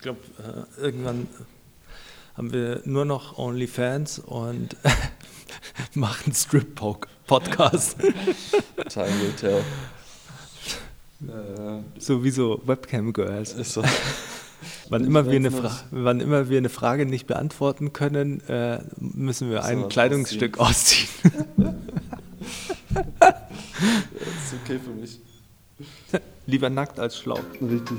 Ich glaube, äh, irgendwann haben wir nur noch OnlyFans und machen Strip-Podcast. Time will tell. Äh, Sowieso Webcam-Girls. So. wann, immer wir eine wann immer wir eine Frage nicht beantworten können, äh, müssen wir ein Kleidungsstück ausziehen. das ist okay für mich. Lieber nackt als schlau. Richtig.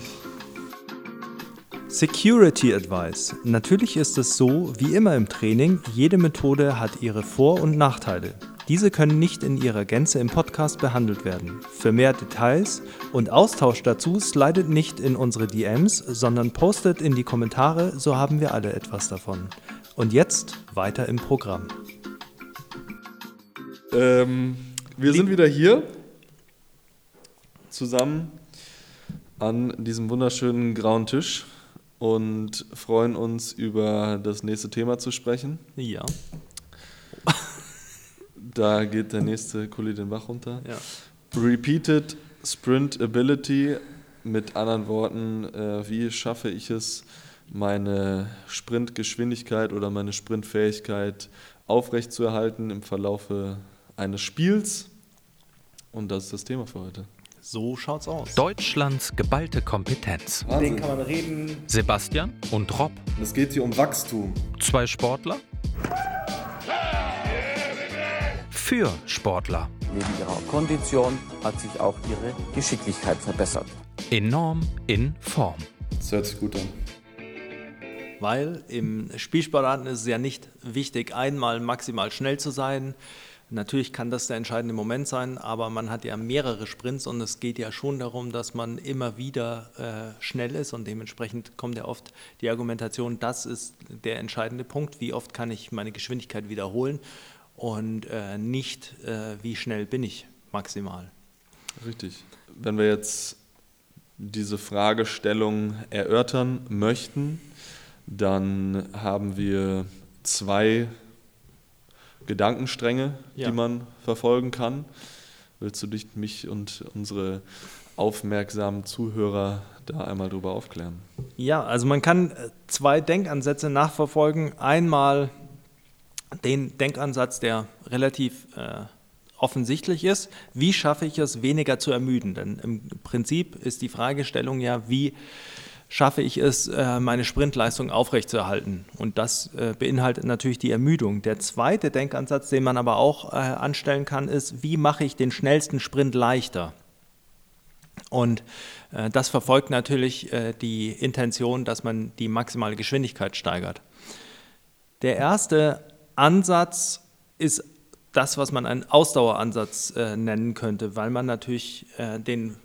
Security Advice. Natürlich ist es so, wie immer im Training, jede Methode hat ihre Vor- und Nachteile. Diese können nicht in ihrer Gänze im Podcast behandelt werden. Für mehr Details und Austausch dazu slidet nicht in unsere DMs, sondern postet in die Kommentare, so haben wir alle etwas davon. Und jetzt weiter im Programm. Ähm, wir sind wieder hier zusammen an diesem wunderschönen grauen Tisch und freuen uns über das nächste Thema zu sprechen. Ja. Da geht der nächste Kuli den Bach runter. Ja. Repeated Sprint Ability, mit anderen Worten, äh, wie schaffe ich es, meine Sprintgeschwindigkeit oder meine Sprintfähigkeit aufrechtzuerhalten im Verlaufe eines Spiels. Und das ist das Thema für heute. So schaut's aus. Deutschlands geballte Kompetenz. Wahnsinn. Den kann man reden. Sebastian und Rob. Es geht hier um Wachstum. Zwei Sportler. Für Sportler. Neben ihrer Kondition hat sich auch ihre Geschicklichkeit verbessert. Enorm in Form. Das hört sich gut an. Weil im Spielsportarten ist es ja nicht wichtig, einmal maximal schnell zu sein. Natürlich kann das der entscheidende Moment sein, aber man hat ja mehrere Sprints und es geht ja schon darum, dass man immer wieder äh, schnell ist und dementsprechend kommt ja oft die Argumentation, das ist der entscheidende Punkt, wie oft kann ich meine Geschwindigkeit wiederholen und äh, nicht, äh, wie schnell bin ich maximal. Richtig. Wenn wir jetzt diese Fragestellung erörtern möchten, dann haben wir zwei Gedankenstränge, Ja. die man verfolgen kann. Willst du dich, mich und unsere aufmerksamen Zuhörer da einmal drüber aufklären? Ja, also man kann äh, zwei Denkansätze nachverfolgen. Einmal den Denkansatz, der relativ äh, offensichtlich ist. Wie schaffe ich es, weniger zu ermüden? Denn im Prinzip ist die Fragestellung ja, wie schaffe ich es, äh, meine Sprintleistung aufrechtzuerhalten? Und das äh, beinhaltet natürlich die Ermüdung. Der zweite Denkansatz, den man aber auch äh, anstellen kann, ist, wie mache ich den schnellsten Sprint leichter? Und das verfolgt natürlich die Intention, dass man die maximale Geschwindigkeit steigert. Der erste Ansatz ist das, was man einen Ausdaueransatz nennen könnte, weil man natürlich den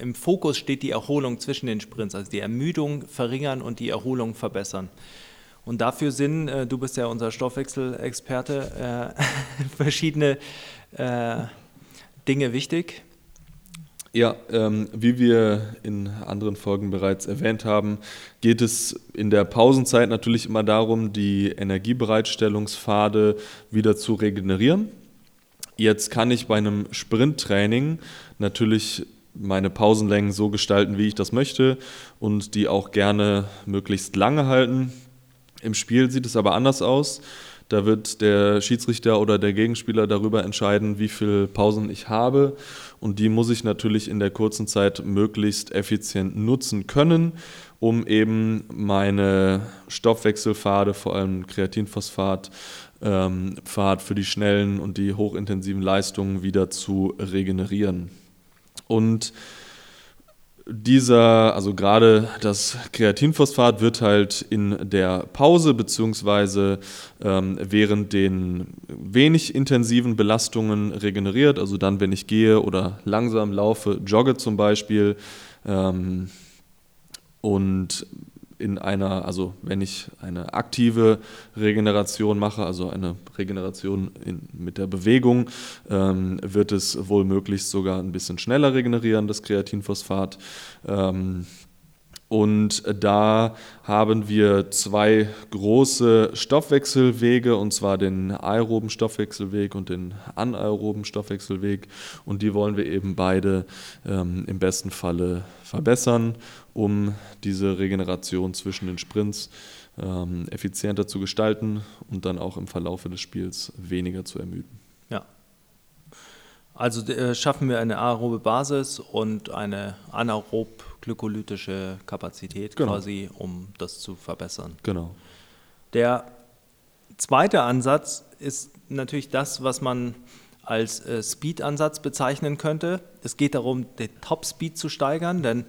im Fokus steht die Erholung zwischen den Sprints, also die Ermüdung verringern und die Erholung verbessern. Und dafür sind, äh, du bist ja unser Stoffwechselexperte, äh, verschiedene äh, Dinge wichtig. Ja, ähm, wie wir in anderen Folgen bereits erwähnt haben, geht es in der Pausenzeit natürlich immer darum, die Energiebereitstellungspfade wieder zu regenerieren. Jetzt kann ich bei einem Sprinttraining natürlich meine Pausenlängen so gestalten, wie ich das möchte und die auch gerne möglichst lange halten. Im Spiel sieht es aber anders aus. Da wird der Schiedsrichter oder der Gegenspieler darüber entscheiden, wie viele Pausen ich habe. Und die muss ich natürlich in der kurzen Zeit möglichst effizient nutzen können, um eben meine Stoffwechselpfade, vor allem Kreatinphosphat, ähm, Pfad für die schnellen und die hochintensiven Leistungen wieder zu regenerieren. Und dieser, also gerade das Kreatinphosphat wird halt in der Pause beziehungsweise ähm, während den wenig intensiven Belastungen regeneriert, also dann, wenn ich gehe oder langsam laufe, jogge zum Beispiel. Ähm, und in einer, also wenn ich eine aktive Regeneration mache, also eine Regeneration in, mit der Bewegung, ähm, wird es wohl möglichst sogar ein bisschen schneller regenerieren, das Kreatinphosphat. Ähm, Und da haben wir zwei große Stoffwechselwege, und zwar den aeroben Stoffwechselweg und den anaeroben Stoffwechselweg. Und die wollen wir eben beide ähm, im besten Falle verbessern, um diese Regeneration zwischen den Sprints ähm, effizienter zu gestalten und dann auch im Verlaufe des Spiels weniger zu ermüden. Also äh, schaffen wir eine aerobe Basis und eine anaerob glykolytische Kapazität Genau. quasi, um das zu verbessern. Genau. Der zweite Ansatz ist natürlich das, was man als äh, Speed-Ansatz bezeichnen könnte. Es geht darum, den Top-Speed zu steigern, denn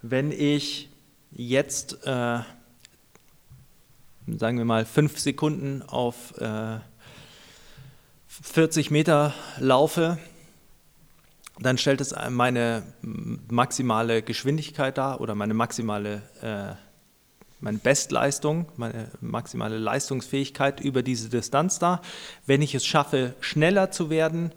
wenn ich jetzt, äh, sagen wir mal, fünf Sekunden auf äh, 40 Meter laufe, dann stellt es meine maximale Geschwindigkeit dar oder meine maximale äh, meine Bestleistung, meine maximale Leistungsfähigkeit über diese Distanz dar. Wenn ich es schaffe, schneller zu werden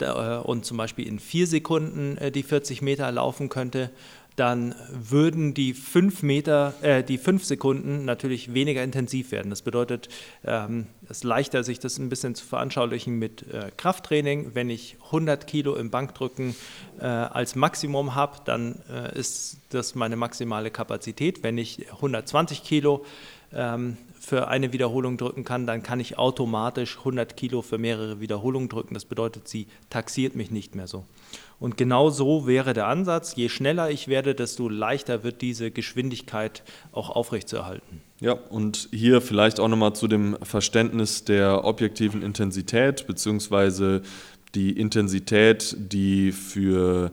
äh, und zum Beispiel in vier Sekunden äh, die 40 Meter laufen könnte, dann würden die fünf Meter, äh, die fünf Sekunden natürlich weniger intensiv werden. Das bedeutet, ähm, es ist leichter, sich das ein bisschen zu veranschaulichen mit äh, Krafttraining. Wenn ich 100 Kilo im Bankdrücken äh, als Maximum habe, dann äh, ist das meine maximale Kapazität. Wenn ich 120 Kilo ähm, für eine Wiederholung drücken kann, dann kann ich automatisch 100 Kilo für mehrere Wiederholungen drücken. Das bedeutet, sie taxiert mich nicht mehr so. Und genau so wäre der Ansatz. Je schneller ich werde, desto leichter wird diese Geschwindigkeit auch aufrechtzuerhalten. Ja, und hier vielleicht auch nochmal zu dem Verständnis der objektiven Intensität, beziehungsweise die Intensität, die für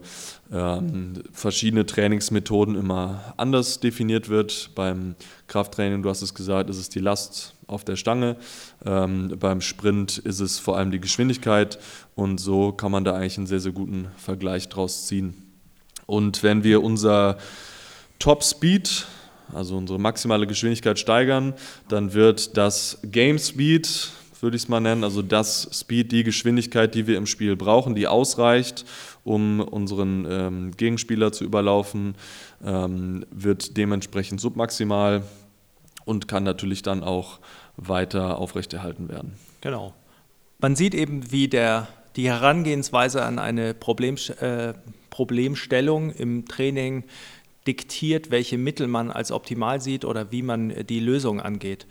ähm, verschiedene Trainingsmethoden immer anders definiert wird. Beim Krafttraining, du hast es gesagt, ist es die Last auf der Stange. Ähm, beim Sprint ist es vor allem die Geschwindigkeit und so kann man da eigentlich einen sehr, sehr guten Vergleich draus ziehen. Und wenn wir unser Top Speed, also unsere maximale Geschwindigkeit steigern, dann wird das Game Speed, würde ich es mal nennen, also das Speed, die Geschwindigkeit, die wir im Spiel brauchen, die ausreicht, um unseren ähm, Gegenspieler zu überlaufen, ähm, wird dementsprechend submaximal und kann natürlich dann auch weiter aufrechterhalten werden. Genau. Man sieht eben, wie der, die Herangehensweise an eine Problem, äh, Problemstellung im Training diktiert, welche Mittel man als optimal sieht oder wie man die Lösung angeht.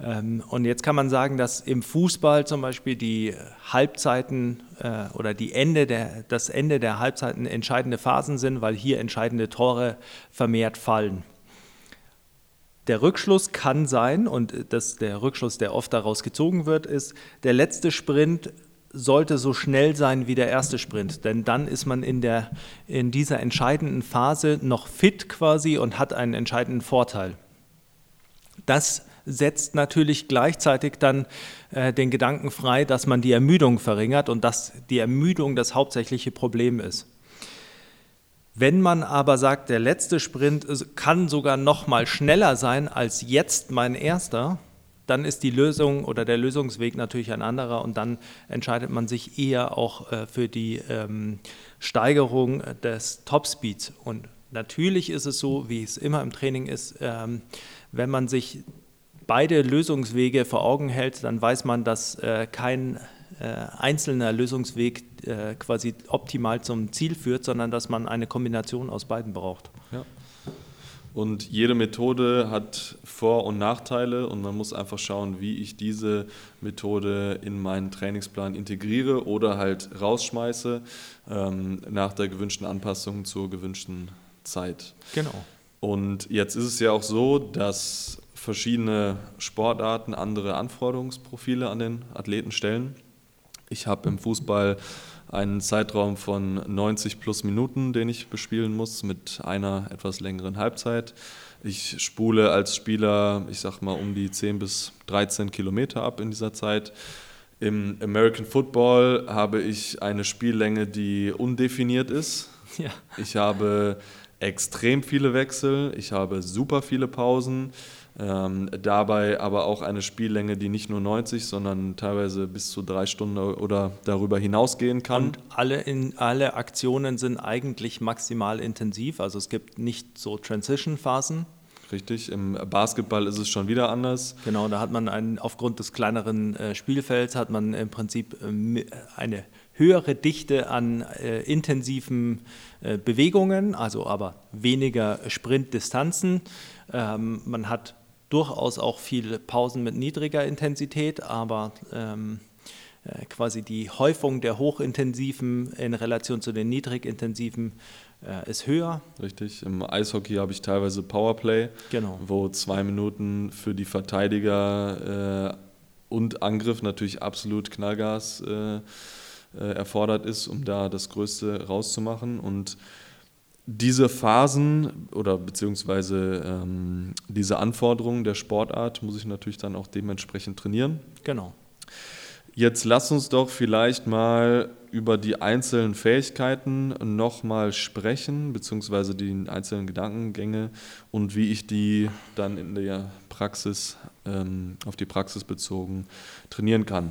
Ähm, und jetzt kann man sagen, dass im Fußball zum Beispiel die Halbzeiten äh, oder die Ende der, das Ende der Halbzeiten entscheidende Phasen sind, weil hier entscheidende Tore vermehrt fallen. Der Rückschluss kann sein, und das, der Rückschluss, der oft daraus gezogen wird, ist, der letzte Sprint sollte so schnell sein wie der erste Sprint, denn dann ist man in, der, in dieser entscheidenden Phase noch fit quasi und hat einen entscheidenden Vorteil. Das setzt natürlich gleichzeitig dann äh, den Gedanken frei, dass man die Ermüdung verringert und dass die Ermüdung das hauptsächliche Problem ist. Wenn man aber sagt, der letzte Sprint kann sogar noch mal schneller sein als jetzt mein erster, dann ist die Lösung oder der Lösungsweg natürlich ein anderer und dann entscheidet man sich eher auch äh, für die ähm, Steigerung des Topspeeds. Und natürlich ist es so, wie es immer im Training ist, ähm, wenn man sich beide Lösungswege vor Augen hält, dann weiß man, dass äh, kein äh, einzelner Lösungsweg äh, quasi optimal zum Ziel führt, sondern dass man eine Kombination aus beiden braucht. Ja. Und jede Methode hat Vor- und Nachteile und man muss einfach schauen, wie ich diese Methode in meinen Trainingsplan integriere oder halt rausschmeiße ähm, nach der gewünschten Anpassung zur gewünschten Zeit. Genau. Und jetzt ist es ja auch so, dass verschiedene Sportarten andere Anforderungsprofile an den Athleten stellen. Ich habe im Fußball einen Zeitraum von 90 plus Minuten, den ich bespielen muss, mit einer etwas längeren Halbzeit. Ich spule als Spieler, ich sag mal, um die 10 bis 13 Kilometer ab in dieser Zeit. Im American Football habe ich eine Spiellänge, die undefiniert ist. Ja. Ich habe extrem viele Wechsel, ich habe super viele Pausen. Ähm, dabei aber auch eine Spiellänge, die nicht nur 90, sondern teilweise bis zu drei Stunden oder darüber hinausgehen kann. Und alle, in, alle Aktionen sind eigentlich maximal intensiv. Also es gibt nicht so Transition-Phasen. Richtig, im Basketball ist es schon wieder anders. Genau, da hat man einen, aufgrund des kleineren äh, Spielfelds hat man im Prinzip äh, eine höhere Dichte an äh, intensiven äh, Bewegungen, also aber weniger Sprintdistanzen. Ähm, man hat durchaus auch viele Pausen mit niedriger Intensität, aber ähm, äh, quasi die Häufung der hochintensiven in Relation zu den niedrigintensiven äh, ist höher. Richtig, im Eishockey habe ich teilweise Powerplay, genau. wo zwei Minuten für die Verteidiger äh, und Angriff natürlich absolut Knallgas äh, äh, erfordert ist, um da das Größte rauszumachen. Und diese Phasen oder beziehungsweise ähm, diese Anforderungen der Sportart muss ich natürlich dann auch dementsprechend trainieren. Genau. Jetzt lass uns doch vielleicht mal über die einzelnen Fähigkeiten nochmal sprechen, beziehungsweise die einzelnen Gedankengänge und wie ich die dann in der Praxis, ähm, auf die Praxis bezogen trainieren kann.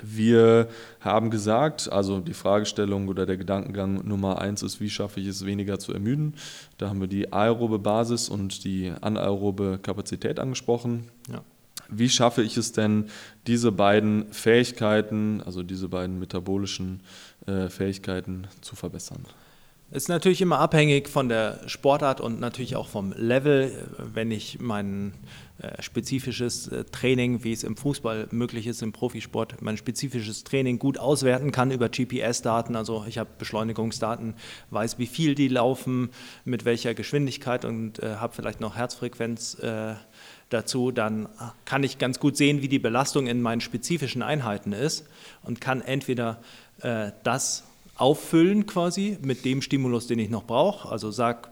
Wir haben gesagt, also die Fragestellung oder der Gedankengang Nummer eins ist, wie schaffe ich es weniger zu ermüden? Da haben wir die aerobe Basis und die anaerobe Kapazität angesprochen. Ja. Wie schaffe ich es denn, diese beiden Fähigkeiten, also diese beiden metabolischen äh, Fähigkeiten zu verbessern? Ist natürlich immer abhängig von der Sportart und natürlich auch vom Level. Wenn ich mein äh, spezifisches äh, Training, wie es im Fußball möglich ist, im Profisport, mein spezifisches Training gut auswerten kann über GPS-Daten. Also ich habe Beschleunigungsdaten, weiß, wie viel die laufen, mit welcher Geschwindigkeit und äh, habe vielleicht noch Herzfrequenz dazu, dann kann ich ganz gut sehen, wie die Belastung in meinen spezifischen Einheiten ist und kann entweder das auffüllen quasi mit dem Stimulus, den ich noch brauche. Also sag,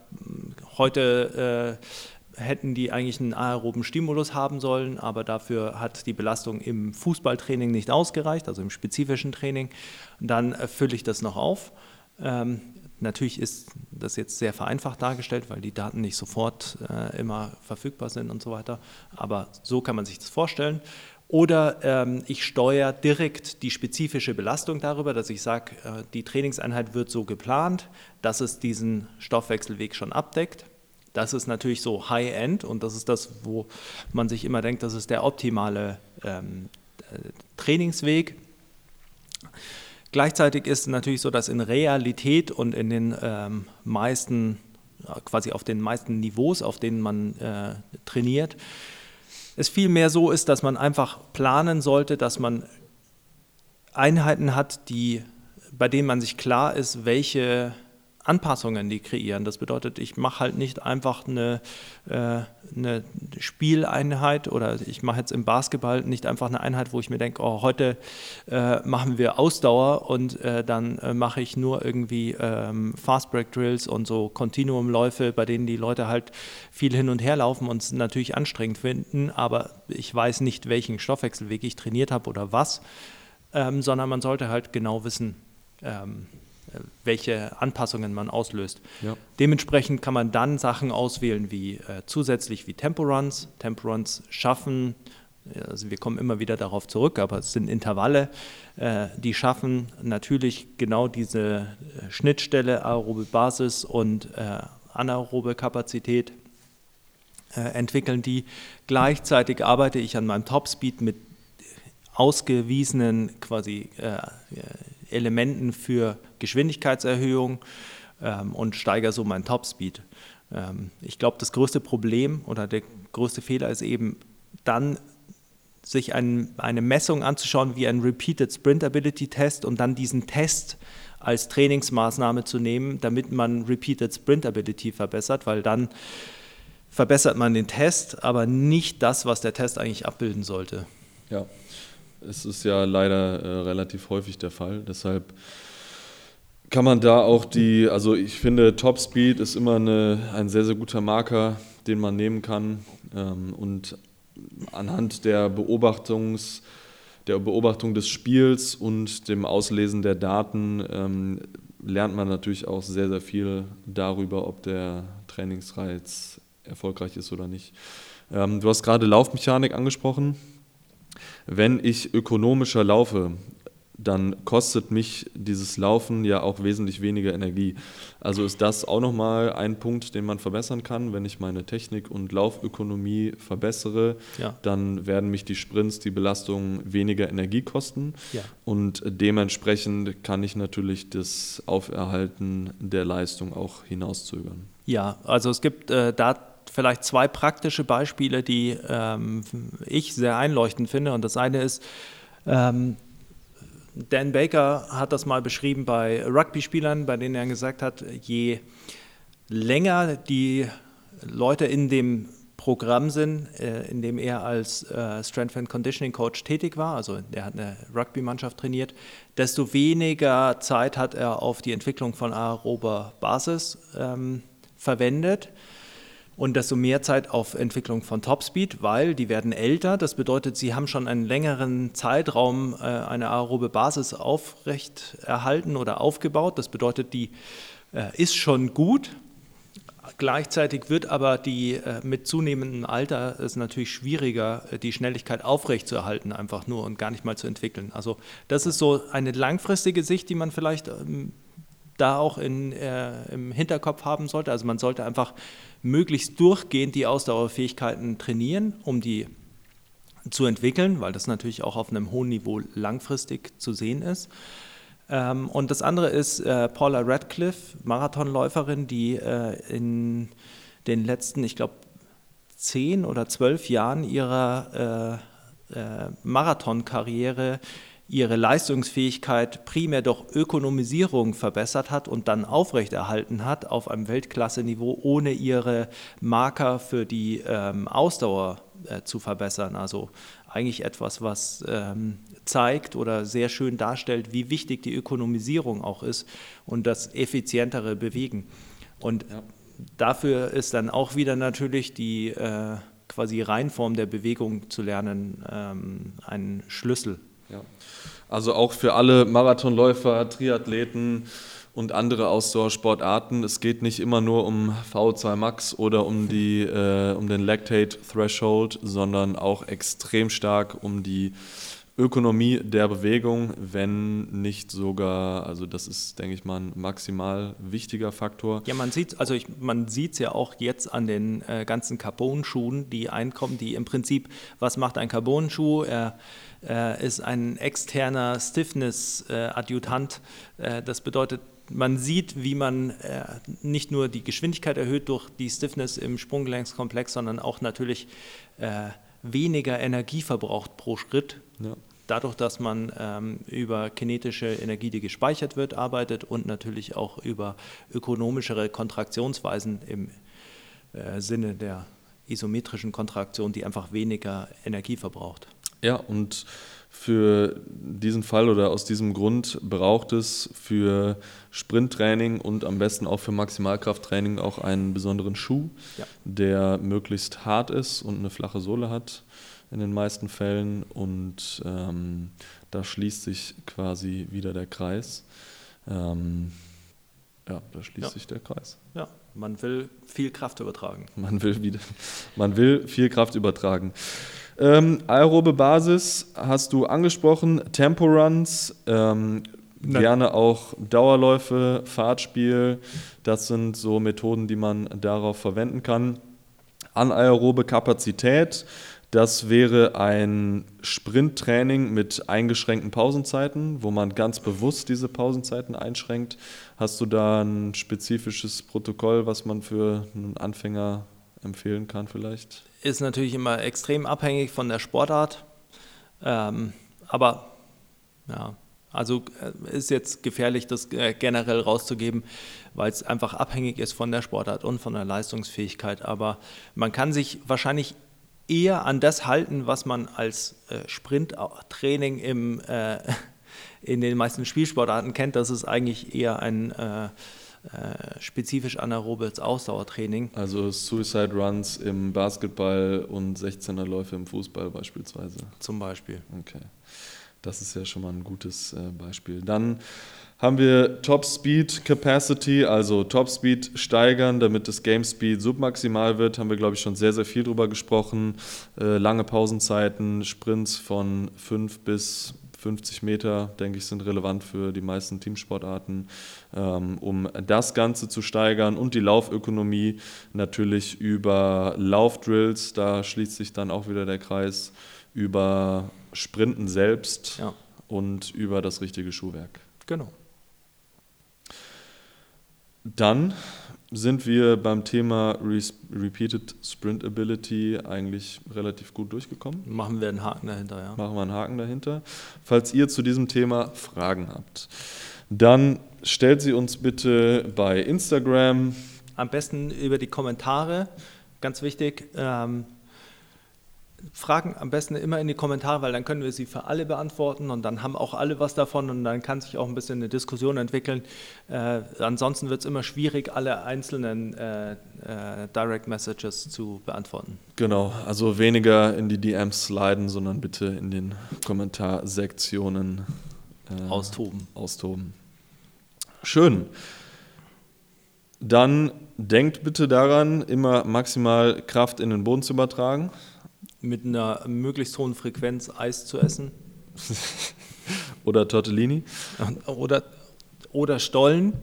heute äh, hätten die eigentlich einen aeroben Stimulus haben sollen, aber dafür hat die Belastung im Fußballtraining nicht ausgereicht, also im spezifischen Training. Dann äh, fülle ich das noch auf. Ähm, natürlich ist das jetzt sehr vereinfacht dargestellt, weil die Daten nicht sofort äh, immer verfügbar sind und so weiter. Aber so kann man sich das vorstellen. Oder ähm, ich steuere direkt die spezifische Belastung darüber, dass ich sage, äh, die Trainingseinheit wird so geplant, dass es diesen Stoffwechselweg schon abdeckt. Das ist natürlich so High-End und das ist das, wo man sich immer denkt, das ist der optimale ähm, äh, Trainingsweg. Gleichzeitig ist es natürlich so, dass in Realität und in den ähm, meisten, quasi auf den meisten Niveaus, auf denen man äh, trainiert, es vielmehr so ist, dass man einfach planen sollte, dass man Einheiten hat, die, bei denen man sich klar ist, welche Anpassungen die kreieren. Das bedeutet, ich mache halt nicht einfach eine, äh, eine Spieleinheit oder ich mache jetzt im Basketball nicht einfach eine Einheit, wo ich mir denke, oh, heute äh, machen wir Ausdauer und äh, dann äh, mache ich nur irgendwie ähm, Fastbreak Drills und so Kontinuumläufe, bei denen die Leute halt viel hin und her laufen und es natürlich anstrengend finden, aber ich weiß nicht, welchen Stoffwechselweg ich trainiert habe oder was, ähm, sondern man sollte halt genau wissen, ähm, welche Anpassungen man auslöst. Ja. Dementsprechend kann man dann Sachen auswählen wie äh, zusätzlich wie Temporuns. Temporuns schaffen, also wir kommen immer wieder darauf zurück, aber es sind Intervalle, äh, die schaffen natürlich genau diese äh, Schnittstelle aerobe Basis und äh, anaerobe Kapazität äh, entwickeln die. Gleichzeitig arbeite ich an meinem Topspeed mit ausgewiesenen quasi äh, Elementen für Geschwindigkeitserhöhung ähm, und steigere so meinen Topspeed. Ähm, ich glaube, das größte Problem oder der größte Fehler ist eben dann, sich ein, eine Messung anzuschauen wie ein Repeated Sprint Ability Test und dann diesen Test als Trainingsmaßnahme zu nehmen, damit man Repeated Sprint Ability verbessert, weil dann verbessert man den Test, aber nicht das, was der Test eigentlich abbilden sollte. Ja, es ist ja leider äh, relativ häufig der Fall. Deshalb kann man da auch die, also ich finde, Top Speed ist immer eine, ein sehr, sehr guter Marker, den man nehmen kann. Ähm, und anhand der Beobachtungs, der Beobachtung des Spiels und dem Auslesen der Daten ähm, lernt man natürlich auch sehr, sehr viel darüber, ob der Trainingsreiz erfolgreich ist oder nicht. Ähm, du hast gerade Laufmechanik angesprochen. Wenn ich ökonomischer laufe, dann kostet mich dieses Laufen ja auch wesentlich weniger Energie. Also ist das auch nochmal ein Punkt, den man verbessern kann. Wenn ich meine Technik und Laufökonomie verbessere, ja. dann werden mich die Sprints, die Belastungen weniger Energie kosten. Ja. Und dementsprechend kann ich natürlich das Auferhalten der Leistung auch hinauszögern. Ja, also es gibt äh, da vielleicht zwei praktische Beispiele, die ähm, ich sehr einleuchtend finde. Und das eine ist, ähm, Dan Baker hat das mal beschrieben bei Rugby-Spielern, bei denen er gesagt hat, je länger die Leute in dem Programm sind, äh, in dem er als äh, Strength and Conditioning Coach tätig war, also er hat eine Rugby-Mannschaft trainiert, desto weniger Zeit hat er auf die Entwicklung von aerober Basis ähm, verwendet und desto mehr Zeit auf Entwicklung von Topspeed, weil die werden älter. Das bedeutet, sie haben schon einen längeren Zeitraum äh, eine aerobe Basis aufrecht erhalten oder aufgebaut. Das bedeutet, die äh, ist schon gut. Gleichzeitig wird aber die äh, mit zunehmendem Alter es natürlich schwieriger, äh, die Schnelligkeit aufrechtzuerhalten, einfach nur und gar nicht mal zu entwickeln. Also das ist so eine langfristige Sicht, die man vielleicht ähm, da auch in, äh, im Hinterkopf haben sollte. Also man sollte einfach möglichst durchgehend die Ausdauerfähigkeiten trainieren, um die zu entwickeln, weil das natürlich auch auf einem hohen Niveau langfristig zu sehen ist. Ähm, und das andere ist äh, Paula Radcliffe, Marathonläuferin, die äh, in den letzten, ich glaube, zehn oder zwölf Jahren ihrer äh, äh Marathonkarriere ihre Leistungsfähigkeit primär durch Ökonomisierung verbessert hat und dann aufrechterhalten hat auf einem Weltklasse-Niveau, ohne ihre Marker für die ähm, Ausdauer äh, zu verbessern. Also eigentlich etwas, was ähm, zeigt oder sehr schön darstellt, wie wichtig die Ökonomisierung auch ist und das effizientere Bewegen. Und ja. dafür ist dann auch wieder natürlich die äh, quasi Reinform der Bewegung zu lernen ähm, ein Schlüssel. Ja. Also auch für alle Marathonläufer, Triathleten und andere Ausdauersportarten. Es geht nicht immer nur um VO2 Max oder um, die, äh, um den Lactate Threshold, sondern auch extrem stark um die Ökonomie der Bewegung, wenn nicht sogar, also das ist, denke ich mal, ein maximal wichtiger Faktor. Ja, man sieht also ich, man sieht es ja auch jetzt an den äh, ganzen Carbon-Schuhen, die einkommen, die im Prinzip, was macht ein Carbon-Schuh? Er äh, ist ein externer Stiffness-Adjutant. Äh, das bedeutet, man sieht, wie man äh, nicht nur die Geschwindigkeit erhöht durch die Stiffness im Sprunggelenkskomplex, sondern auch natürlich äh, weniger Energie verbraucht pro Schritt. Ja dadurch, dass man ähm, über kinetische Energie, die gespeichert wird, arbeitet und natürlich auch über ökonomischere Kontraktionsweisen im äh, Sinne der isometrischen Kontraktion, die einfach weniger Energie verbraucht. Ja, und für diesen Fall oder aus diesem Grund braucht es für Sprinttraining und am besten auch für Maximalkrafttraining auch einen besonderen Schuh, ja. der möglichst hart ist und eine flache Sohle hat in den meisten Fällen. Und ähm, da schließt sich quasi wieder der Kreis. Ähm, ja, da schließt ja. sich der Kreis. Ja, man will viel Kraft übertragen. Man will, wieder, man will viel Kraft übertragen. Ähm, aerobe Basis hast du angesprochen, Temporuns, ähm, gerne auch Dauerläufe, Fahrtspiel. Das sind so Methoden, die man darauf verwenden kann. Anaerobe Kapazität das wäre ein Sprinttraining mit eingeschränkten Pausenzeiten, wo man ganz bewusst diese Pausenzeiten einschränkt. Hast du da ein spezifisches Protokoll, was man für einen Anfänger empfehlen kann vielleicht? Ist natürlich immer extrem abhängig von der Sportart. Ähm, aber ja, also äh, ist jetzt gefährlich, das äh, generell rauszugeben, weil es einfach abhängig ist von der Sportart und von der Leistungsfähigkeit. Aber man kann sich wahrscheinlich eher an das halten, was man als äh, Sprinttraining im, äh, in den meisten Spielsportarten kennt. Das ist eigentlich eher ein äh, äh spezifisch anaerobes Ausdauertraining. Also Suicide Runs im Basketball und 16er Läufe im Fußball beispielsweise. Zum Beispiel. Okay. Das ist ja schon mal ein gutes äh, Beispiel. Dann haben wir Top Speed Capacity, also Top Speed steigern, damit das Game Speed submaximal wird. Haben wir, glaube ich, schon sehr, sehr viel drüber gesprochen. Äh, lange Pausenzeiten, Sprints von 5 bis 50 Meter, denke ich, sind relevant für die meisten Teamsportarten, ähm, um das Ganze zu steigern und die Laufökonomie natürlich über Laufdrills, da schließt sich dann auch wieder der Kreis, über Sprinten selbst Ja. und über das richtige Schuhwerk. Genau. Dann sind wir beim Thema Res Repeated Sprint Ability eigentlich relativ gut durchgekommen. Machen wir einen Haken dahinter, ja. Machen wir einen Haken dahinter. Falls ihr zu diesem Thema Fragen habt, dann stellt sie uns bitte bei Instagram. Am besten über die Kommentare, ganz wichtig. Ähm, Fragen am besten immer in die Kommentare, weil dann können wir sie für alle beantworten und dann haben auch alle was davon und dann kann sich auch ein bisschen eine Diskussion entwickeln. Äh, ansonsten wird es immer schwierig, alle einzelnen äh, äh, Direct Messages zu beantworten. Genau, also weniger in die DMs sliden, sondern bitte in den Kommentarsektionen äh, Austoben. austoben. Schön. Dann denkt bitte daran, immer maximal Kraft in den Boden zu übertragen. Mit einer möglichst hohen Frequenz Eis zu essen Oder Tortellini oder, oder Stollen.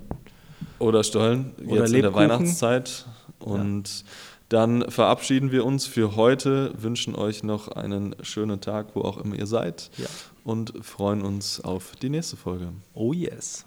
oder Stollen, Oder jetzt in der. Weihnachtszeit. Und dann verabschieden wir uns für heute, wünschen euch noch einen schönen Tag, wo auch immer ihr seid. Ja. Und freuen uns auf die nächste Folge. Oh yes.